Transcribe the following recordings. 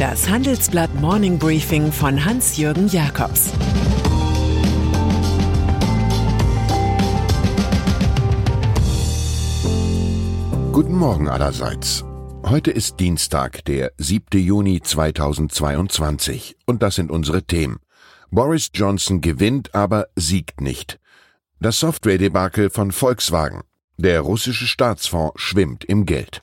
Das Handelsblatt Morning Briefing von Hans-Jürgen Jakobs Guten Morgen allerseits. Heute ist Dienstag, der 7. Juni 2022 und das sind unsere Themen. Boris Johnson gewinnt, aber siegt nicht. Das Software-Debakel von Volkswagen. Der russische Staatsfonds schwimmt im Geld.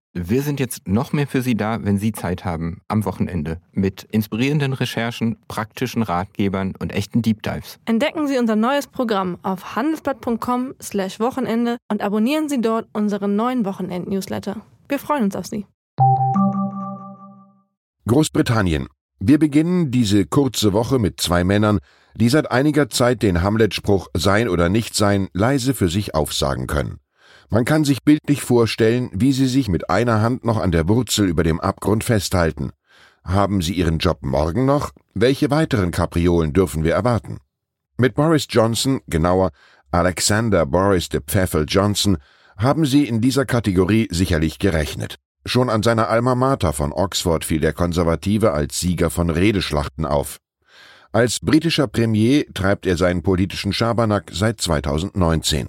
Wir sind jetzt noch mehr für Sie da, wenn Sie Zeit haben, am Wochenende, mit inspirierenden Recherchen, praktischen Ratgebern und echten Deep Dives. Entdecken Sie unser neues Programm auf handelsblatt.com/wochenende und abonnieren Sie dort unseren neuen Wochenend-Newsletter. Wir freuen uns auf Sie. Großbritannien. Wir beginnen diese kurze Woche mit zwei Männern, die seit einiger Zeit den Hamlet-Spruch Sein oder Nichtsein leise für sich aufsagen können. Man kann sich bildlich vorstellen, wie sie sich mit einer Hand noch an der Wurzel über dem Abgrund festhalten. Haben sie ihren Job morgen noch? Welche weiteren Kapriolen dürfen wir erwarten? Mit Boris Johnson, genauer Alexander Boris de Pfeffel Johnson, haben sie in dieser Kategorie sicherlich gerechnet. Schon an seiner Alma Mater von Oxford fiel der Konservative als Sieger von Redeschlachten auf. Als britischer Premier treibt er seinen politischen Schabernack seit 2019.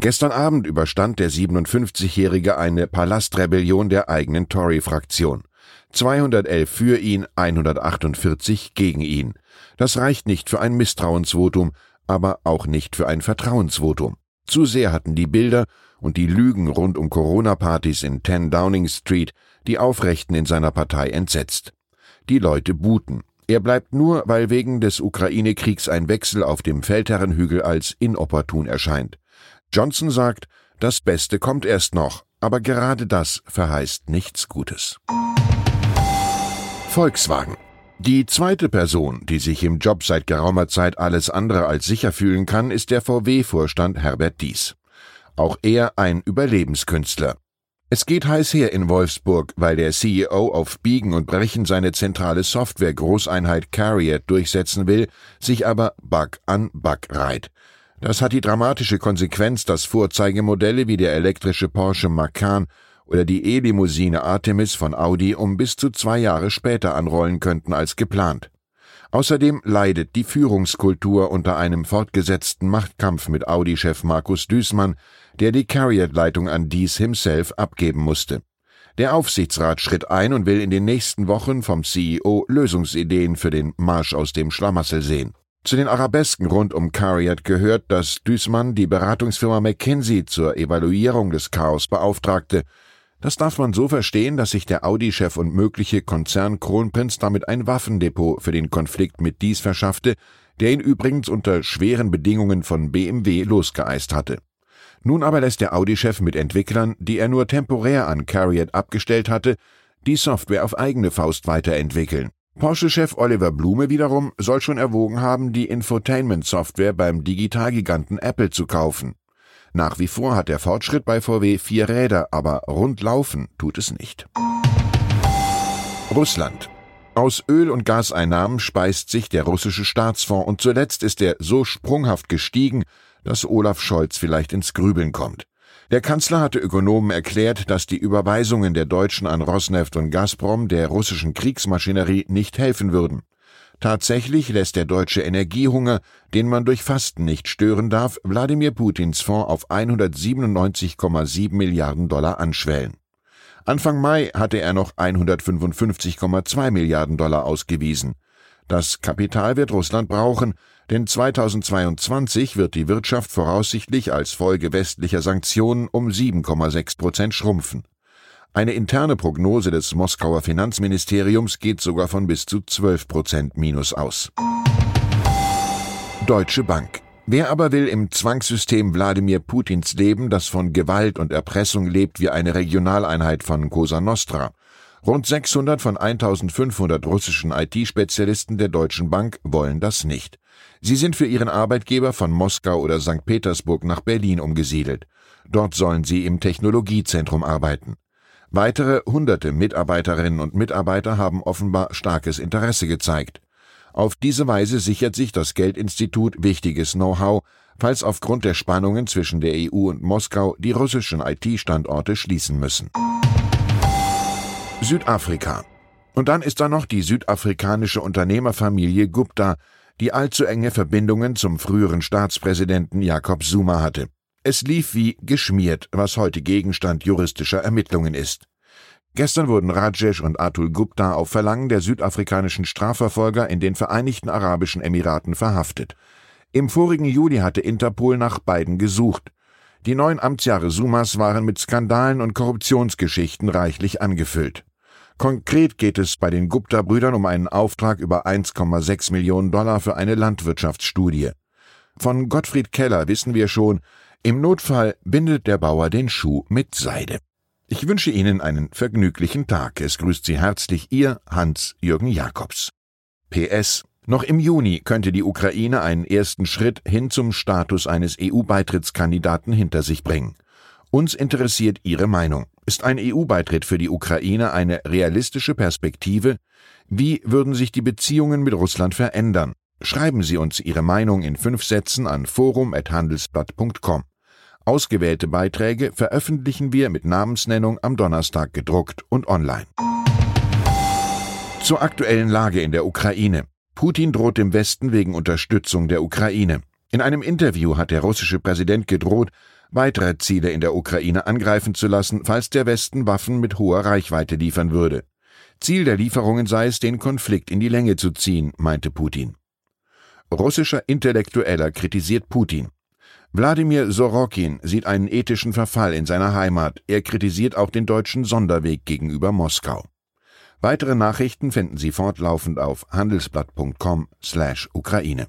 Gestern Abend überstand der 57-Jährige eine Palastrebellion der eigenen Tory-Fraktion. 211 für ihn, 148 gegen ihn. Das reicht nicht für ein Misstrauensvotum, aber auch nicht für ein Vertrauensvotum. Zu sehr hatten die Bilder und die Lügen rund um Corona-Partys in 10 Downing Street die Aufrechten in seiner Partei entsetzt. Die Leute buhten. Er bleibt nur, weil wegen des Ukraine-Kriegs ein Wechsel auf dem Feldherrenhügel als inopportun erscheint. Johnson sagt, das Beste kommt erst noch, aber gerade das verheißt nichts Gutes. Volkswagen. Die zweite Person, die sich im Job seit geraumer Zeit alles andere als sicher fühlen kann, ist der VW-Vorstand Herbert Dies. Auch er ein Überlebenskünstler. Es geht heiß her in Wolfsburg, weil der CEO auf Biegen und Brechen seine zentrale Software-Großeinheit Carrier durchsetzen will, sich aber Bug an Bug reiht. Das hat die dramatische Konsequenz, dass Vorzeigemodelle wie der elektrische Porsche Macan oder die E-Limousine Artemis von Audi um bis zu zwei Jahre später anrollen könnten als geplant. Außerdem leidet die Führungskultur unter einem fortgesetzten Machtkampf mit Audi-Chef Markus Düßmann, der die Carrier-Leitung an Dies himself abgeben musste. Der Aufsichtsrat schritt ein und will in den nächsten Wochen vom CEO Lösungsideen für den Marsch aus dem Schlamassel sehen. Zu den Arabesken rund um Cariat gehört, dass Düßmann die Beratungsfirma McKinsey zur Evaluierung des Chaos beauftragte. Das darf man so verstehen, dass sich der Audi-Chef und mögliche Konzern-Kronprinz damit ein Waffendepot für den Konflikt mit Dies verschaffte, der ihn übrigens unter schweren Bedingungen von BMW losgeeist hatte. Nun aber lässt der Audi-Chef mit Entwicklern, die er nur temporär an Cariat abgestellt hatte, die Software auf eigene Faust weiterentwickeln. Porsche-Chef Oliver Blume wiederum soll schon erwogen haben, die Infotainment-Software beim Digitalgiganten Apple zu kaufen. Nach wie vor hat der Fortschritt bei VW vier Räder, aber rund laufen tut es nicht. Russland. Aus Öl- und Gaseinnahmen speist sich der russische Staatsfonds und zuletzt ist er so sprunghaft gestiegen, dass Olaf Scholz vielleicht ins Grübeln kommt. Der Kanzler hatte Ökonomen erklärt, dass die Überweisungen der Deutschen an Rosneft und Gazprom der russischen Kriegsmaschinerie nicht helfen würden. Tatsächlich lässt der deutsche Energiehunger, den man durch Fasten nicht stören darf, Wladimir Putins Fonds auf 197,7 Milliarden Dollar anschwellen. Anfang Mai hatte er noch 155,2 Milliarden Dollar ausgewiesen. Das Kapital wird Russland brauchen, denn 2022 wird die Wirtschaft voraussichtlich als Folge westlicher Sanktionen um 7,6 Prozent schrumpfen. Eine interne Prognose des Moskauer Finanzministeriums geht sogar von bis zu 12 Prozent Minus aus. Deutsche Bank. Wer aber will im Zwangssystem Wladimir Putins leben, das von Gewalt und Erpressung lebt wie eine Regionaleinheit von Cosa Nostra? Rund 600 von 1500 russischen IT-Spezialisten der Deutschen Bank wollen das nicht. Sie sind für ihren Arbeitgeber von Moskau oder St. Petersburg nach Berlin umgesiedelt. Dort sollen sie im Technologiezentrum arbeiten. Weitere hunderte Mitarbeiterinnen und Mitarbeiter haben offenbar starkes Interesse gezeigt. Auf diese Weise sichert sich das Geldinstitut wichtiges Know-how, falls aufgrund der Spannungen zwischen der EU und Moskau die russischen IT-Standorte schließen müssen. Südafrika. Und dann ist da noch die südafrikanische Unternehmerfamilie Gupta, die allzu enge Verbindungen zum früheren Staatspräsidenten Jacob Zuma hatte. Es lief wie geschmiert, was heute Gegenstand juristischer Ermittlungen ist. Gestern wurden Rajesh und Atul Gupta auf Verlangen der südafrikanischen Strafverfolger in den Vereinigten Arabischen Emiraten verhaftet. Im vorigen Juli hatte Interpol nach beiden gesucht. Die neun Amtsjahre Sumas waren mit Skandalen und Korruptionsgeschichten reichlich angefüllt. Konkret geht es bei den Gupta-Brüdern um einen Auftrag über 1,6 Millionen Dollar für eine Landwirtschaftsstudie. Von Gottfried Keller wissen wir schon, im Notfall bindet der Bauer den Schuh mit Seide. Ich wünsche Ihnen einen vergnüglichen Tag. Es grüßt Sie herzlich Ihr Hans-Jürgen Jakobs. PS noch im Juni könnte die Ukraine einen ersten Schritt hin zum Status eines EU-Beitrittskandidaten hinter sich bringen. Uns interessiert Ihre Meinung. Ist ein EU-Beitritt für die Ukraine eine realistische Perspektive? Wie würden sich die Beziehungen mit Russland verändern? Schreiben Sie uns Ihre Meinung in fünf Sätzen an forum.handelsblatt.com. Ausgewählte Beiträge veröffentlichen wir mit Namensnennung am Donnerstag gedruckt und online. Zur aktuellen Lage in der Ukraine. Putin droht dem Westen wegen Unterstützung der Ukraine. In einem Interview hat der russische Präsident gedroht, weitere Ziele in der Ukraine angreifen zu lassen, falls der Westen Waffen mit hoher Reichweite liefern würde. Ziel der Lieferungen sei es, den Konflikt in die Länge zu ziehen, meinte Putin. Russischer Intellektueller kritisiert Putin. Wladimir Sorokin sieht einen ethischen Verfall in seiner Heimat. Er kritisiert auch den deutschen Sonderweg gegenüber Moskau. Weitere Nachrichten finden Sie fortlaufend auf handelsblatt.com/Ukraine.